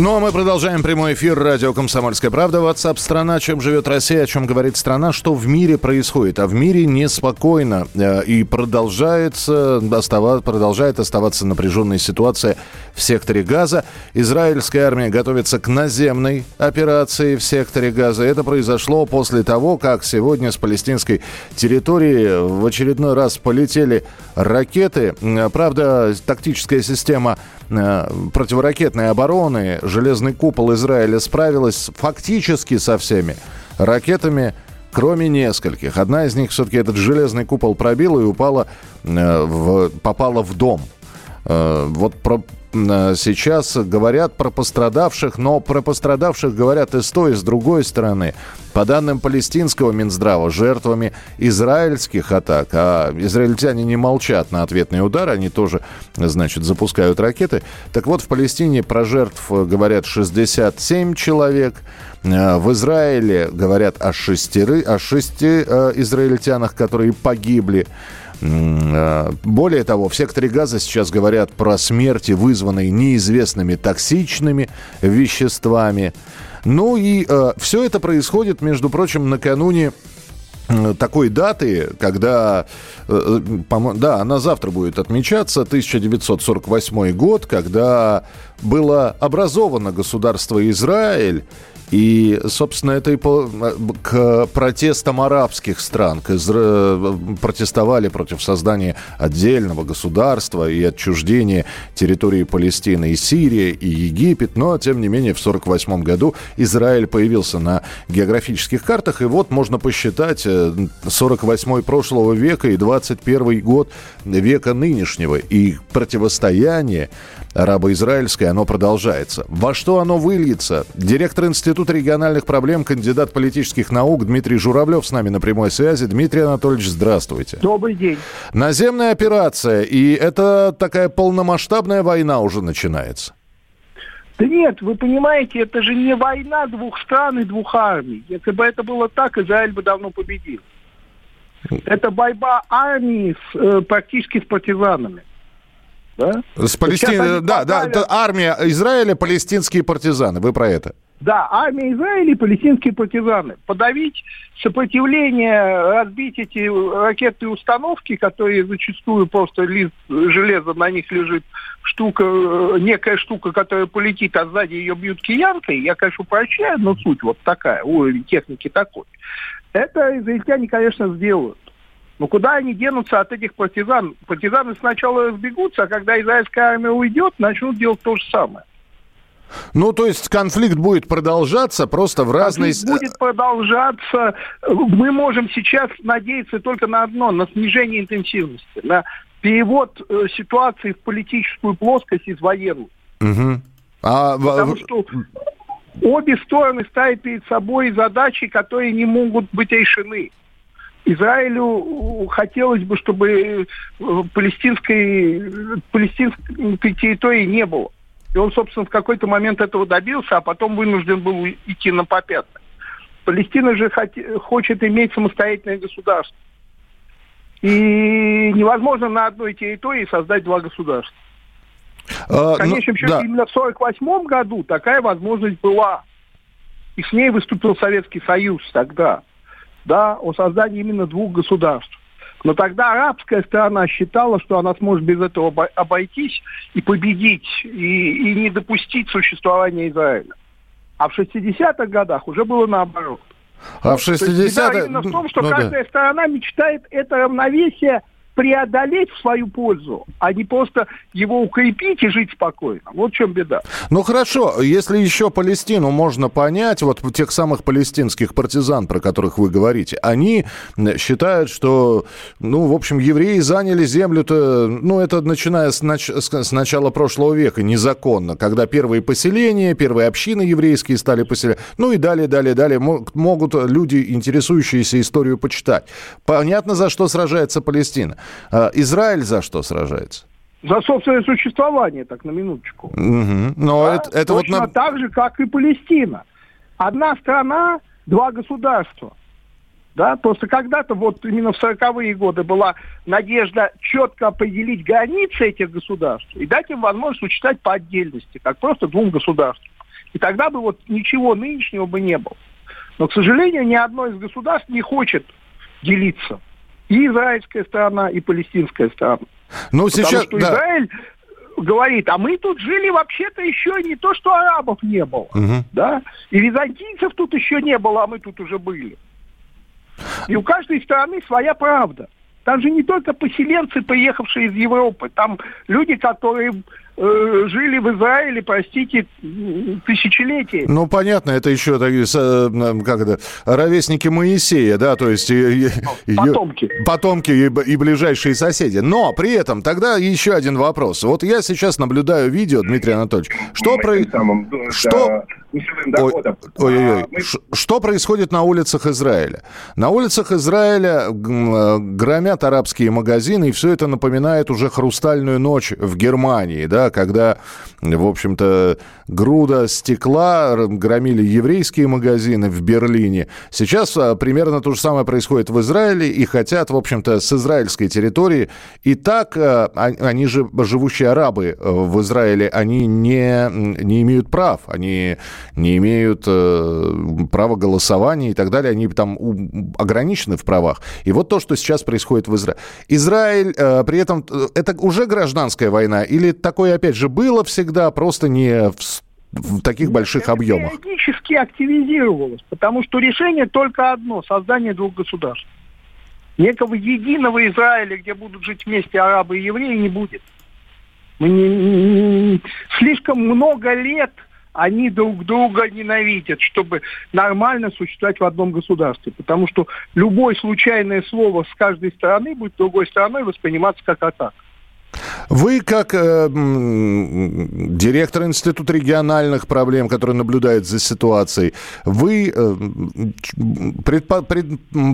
Ну а мы продолжаем прямой эфир радио «Комсомольская правда». WhatsApp страна. Чем живет Россия, о чем говорит страна, что в мире происходит. А в мире неспокойно э, и продолжается, остава, продолжает оставаться напряженная ситуация в секторе Газа. Израильская армия готовится к наземной операции в секторе Газа. Это произошло после того, как сегодня с палестинской территории в очередной раз полетели ракеты. Правда, тактическая система э, противоракетной обороны железный купол Израиля справилась фактически со всеми ракетами, кроме нескольких. Одна из них все-таки этот железный купол пробила и упала, э, в, попала в дом. Э, вот про, сейчас говорят про пострадавших, но про пострадавших говорят и с той, и с другой стороны. По данным палестинского Минздрава, жертвами израильских атак, а израильтяне не молчат на ответный удар, они тоже, значит, запускают ракеты. Так вот, в Палестине про жертв говорят 67 человек, Э, в Израиле говорят о, шестеры, о шести э, израильтянах, которые погибли. Э, Более того, в секторе газа сейчас говорят про смерти, вызванные неизвестными токсичными веществами. Ну и э, все это происходит, между прочим, накануне э, такой даты, когда, э, по-мо- да, она завтра будет отмечаться, 1948 год, когда было образовано государство Израиль, и, собственно, это и по- к протестам арабских стран, к изра- протестовали против создания отдельного государства и отчуждения территории Палестины и Сирия, и Египет. Но, тем не менее, в 1948 году Израиль появился на географических картах. И вот можно посчитать э, 48 прошлого века и 21 год века нынешнего. И противостояние арабо-израильское, оно продолжается. Во что оно выльется? Директор Института региональных проблем, кандидат политических наук Дмитрий Журавлев с нами на прямой связи. Дмитрий Анатольевич, здравствуйте. Добрый день. Наземная операция, и это такая полномасштабная война уже начинается. Да нет, вы понимаете, это же не война двух стран и двух армий. Если бы это было так, Израиль бы давно победил. Это борьба армии с, э, практически с партизанами. Да? С они да, да, попали- это армия Израиля, палестинские партизаны. Вы про это? Да, армия Израиля и палестинские партизаны. Подавить сопротивление, разбить эти ракетные установки, которые зачастую просто лист железа на них лежит, штука, э, некая штука, которая полетит, а сзади ее бьют киянкой, я, конечно, упрощаю, но суть вот такая, уровень техники такой. Это израильтяне, конечно, сделают. Но куда они денутся от этих партизан? Партизаны сначала разбегутся, а когда израильская армия уйдет, начнут делать то же самое. Ну, то есть конфликт будет продолжаться просто в разные... Конфликт будет продолжаться. Мы можем сейчас надеяться только на одно, на снижение интенсивности, на перевод э, ситуации в политическую плоскость из военной. Мгм. А, Потому что обе стороны ставят перед собой задачи, которые не могут быть решены. Израилю э, хотелось бы, чтобы э, палестинской, палестинской территории не было. И он, собственно, в какой-то момент этого добился, а потом вынужден был идти на попятный. Палестина же хочет иметь самостоятельное государство. И невозможно на одной территории создать два государства. а, В конечном ну, счете, да. именно в 1948 году такая возможность была. И с ней выступил Советский Союз тогда. Да, о создании именно двух государств. Но тогда арабская сторона считала, что она сможет без этого обо- обойтись и победить, и, и не допустить существования Израиля. А в 60-х годах уже было наоборот. А в То есть беда 60-е... именно в том, что ну да. каждая сторона мечтает это равновесие преодолеть в свою пользу, а не просто его укрепить и жить спокойно. Вот в чем беда. Ну хорошо, если еще Палестину можно понять, вот тех самых палестинских партизан, про которых вы говорите, они считают, что, ну, в общем, евреи заняли землю-то, ну, это начиная с, нач- с начала прошлого века, незаконно, когда первые поселения, первые общины еврейские стали поселять, ну и далее, далее, далее, могут люди, интересующиеся историю, почитать. Понятно, за что сражается Палестина. А Израиль за что сражается? За собственное существование, так на минуточку. Угу. Но да? это, это Точно вот на... так же, как и Палестина. Одна страна, два государства. Да, просто когда-то, вот именно в 40-е годы была надежда четко определить границы этих государств и дать им возможность учитать по отдельности, как просто двум государствам. И тогда бы вот ничего нынешнего бы не было. Но, к сожалению, ни одно из государств не хочет делиться. И израильская сторона, и палестинская сторона. Ну, сейчас, Потому что да. Израиль говорит, а мы тут жили вообще-то еще не то, что арабов не было, угу. да, и византийцев тут еще не было, а мы тут уже были. И у каждой страны своя правда. Там же не только поселенцы, приехавшие из Европы, там люди, которые жили в Израиле, простите, тысячелетия. Ну, понятно, это еще э, как это, ровесники Моисея, да, то есть... Потомки. Потомки и, и ближайшие соседи. Но при этом тогда еще один вопрос. Вот я сейчас наблюдаю видео, Дмитрий Анатольевич. Что про... Что... Ой-ой-ой. А, что происходит на улицах Израиля? На улицах Израиля э, громят арабские магазины, и все это напоминает уже хрустальную ночь в Германии, да, когда, в общем-то, груда стекла громили еврейские магазины в Берлине. Сейчас а, примерно то же самое происходит в Израиле, и хотят, в общем-то, с израильской территории. И так а, они же, живущие арабы э, в Израиле, они не, не имеют прав, они не имеют э, права голосования и так далее, они там ограничены в правах. И вот то, что сейчас происходит в Израиле. Израиль э, при этом, это уже гражданская война или такое, опять же, было всегда, просто не в в таких больших объемах? Периодически активизировалось, потому что решение только одно – создание двух государств. Некого единого Израиля, где будут жить вместе арабы и евреи, не будет. Мы не, не, слишком много лет – они друг друга ненавидят, чтобы нормально существовать в одном государстве. Потому что любое случайное слово с каждой стороны будет другой стороной восприниматься как атака. Вы, как э, директор Института региональных проблем, который наблюдает за ситуацией, вы э, предпо, пред,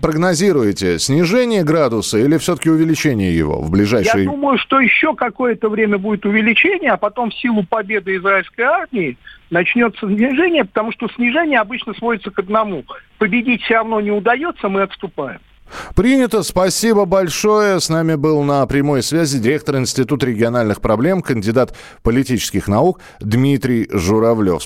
прогнозируете снижение градуса или все-таки увеличение его в ближайшие... Я думаю, что еще какое-то время будет увеличение, а потом в силу победы израильской армии начнется снижение, потому что снижение обычно сводится к одному. Победить все равно не удается, мы отступаем. Принято. Спасибо большое. С нами был на прямой связи директор Института региональных проблем, кандидат политических наук Дмитрий Журавлев.